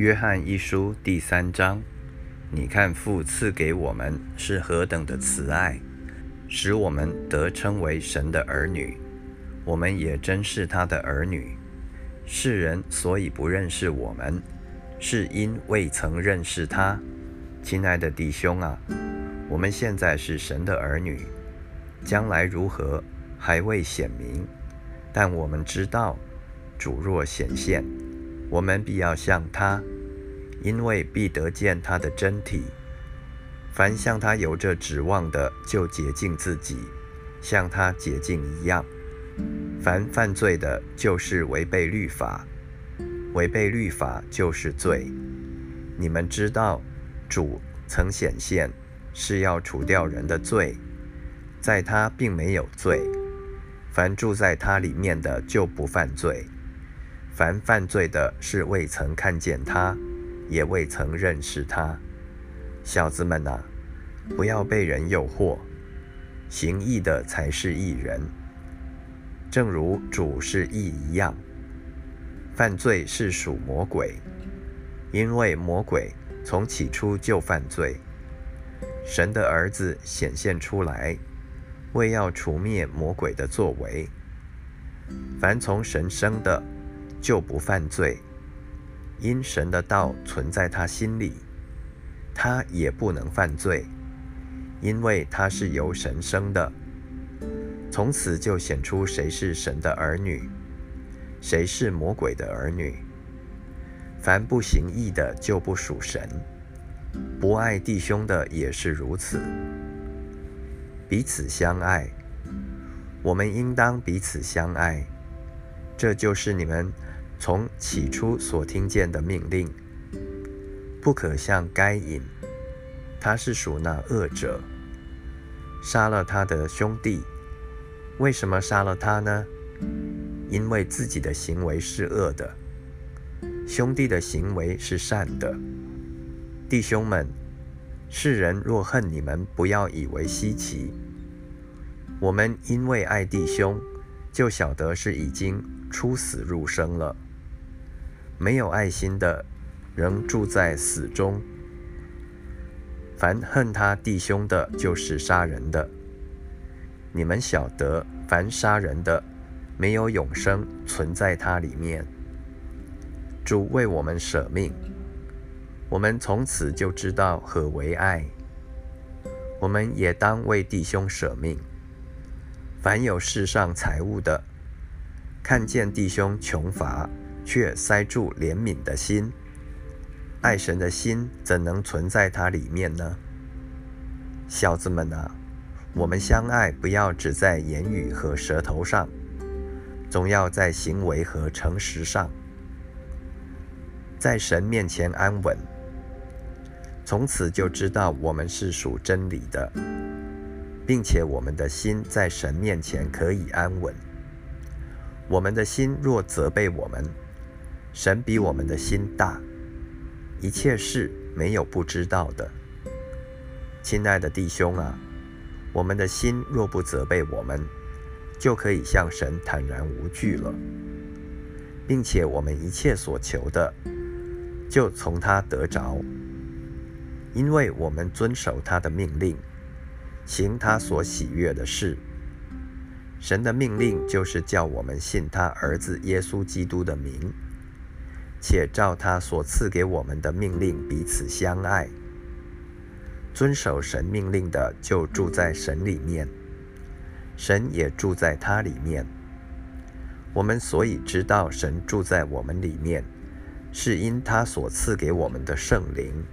约翰一书第三章，你看父赐给我们是何等的慈爱，使我们得称为神的儿女。我们也真是他的儿女。世人所以不认识我们，是因未曾认识他。亲爱的弟兄啊，我们现在是神的儿女，将来如何还未显明，但我们知道，主若显现。我们必要向他，因为必得见他的真体。凡向他有着指望的，就洁净自己，像他洁净一样。凡犯罪的，就是违背律法；违背律法就是罪。你们知道，主曾显现，是要除掉人的罪，在他并没有罪。凡住在他里面的，就不犯罪。凡犯罪的，是未曾看见他，也未曾认识他。小子们呐，不要被人诱惑。行义的才是义人，正如主是义一样。犯罪是属魔鬼，因为魔鬼从起初就犯罪。神的儿子显现出来，为要除灭魔鬼的作为。凡从神生的。就不犯罪，因神的道存在他心里，他也不能犯罪，因为他是由神生的。从此就显出谁是神的儿女，谁是魔鬼的儿女。凡不行义的就不属神，不爱弟兄的也是如此。彼此相爱，我们应当彼此相爱，这就是你们。从起初所听见的命令，不可像该隐，他是属那恶者，杀了他的兄弟。为什么杀了他呢？因为自己的行为是恶的，兄弟的行为是善的。弟兄们，世人若恨你们，不要以为稀奇。我们因为爱弟兄，就晓得是已经出死入生了。没有爱心的，仍住在死中。凡恨他弟兄的，就是杀人的。你们晓得，凡杀人的，没有永生存在他里面。主为我们舍命，我们从此就知道何为爱。我们也当为弟兄舍命。凡有世上财物的，看见弟兄穷乏。却塞住怜悯的心，爱神的心怎能存在他里面呢？小子们啊，我们相爱不要只在言语和舌头上，总要在行为和诚实上，在神面前安稳。从此就知道我们是属真理的，并且我们的心在神面前可以安稳。我们的心若责备我们，神比我们的心大，一切事没有不知道的。亲爱的弟兄啊，我们的心若不责备我们，就可以向神坦然无惧了，并且我们一切所求的，就从他得着，因为我们遵守他的命令，行他所喜悦的事。神的命令就是叫我们信他儿子耶稣基督的名。且照他所赐给我们的命令彼此相爱，遵守神命令的就住在神里面，神也住在他里面。我们所以知道神住在我们里面，是因他所赐给我们的圣灵。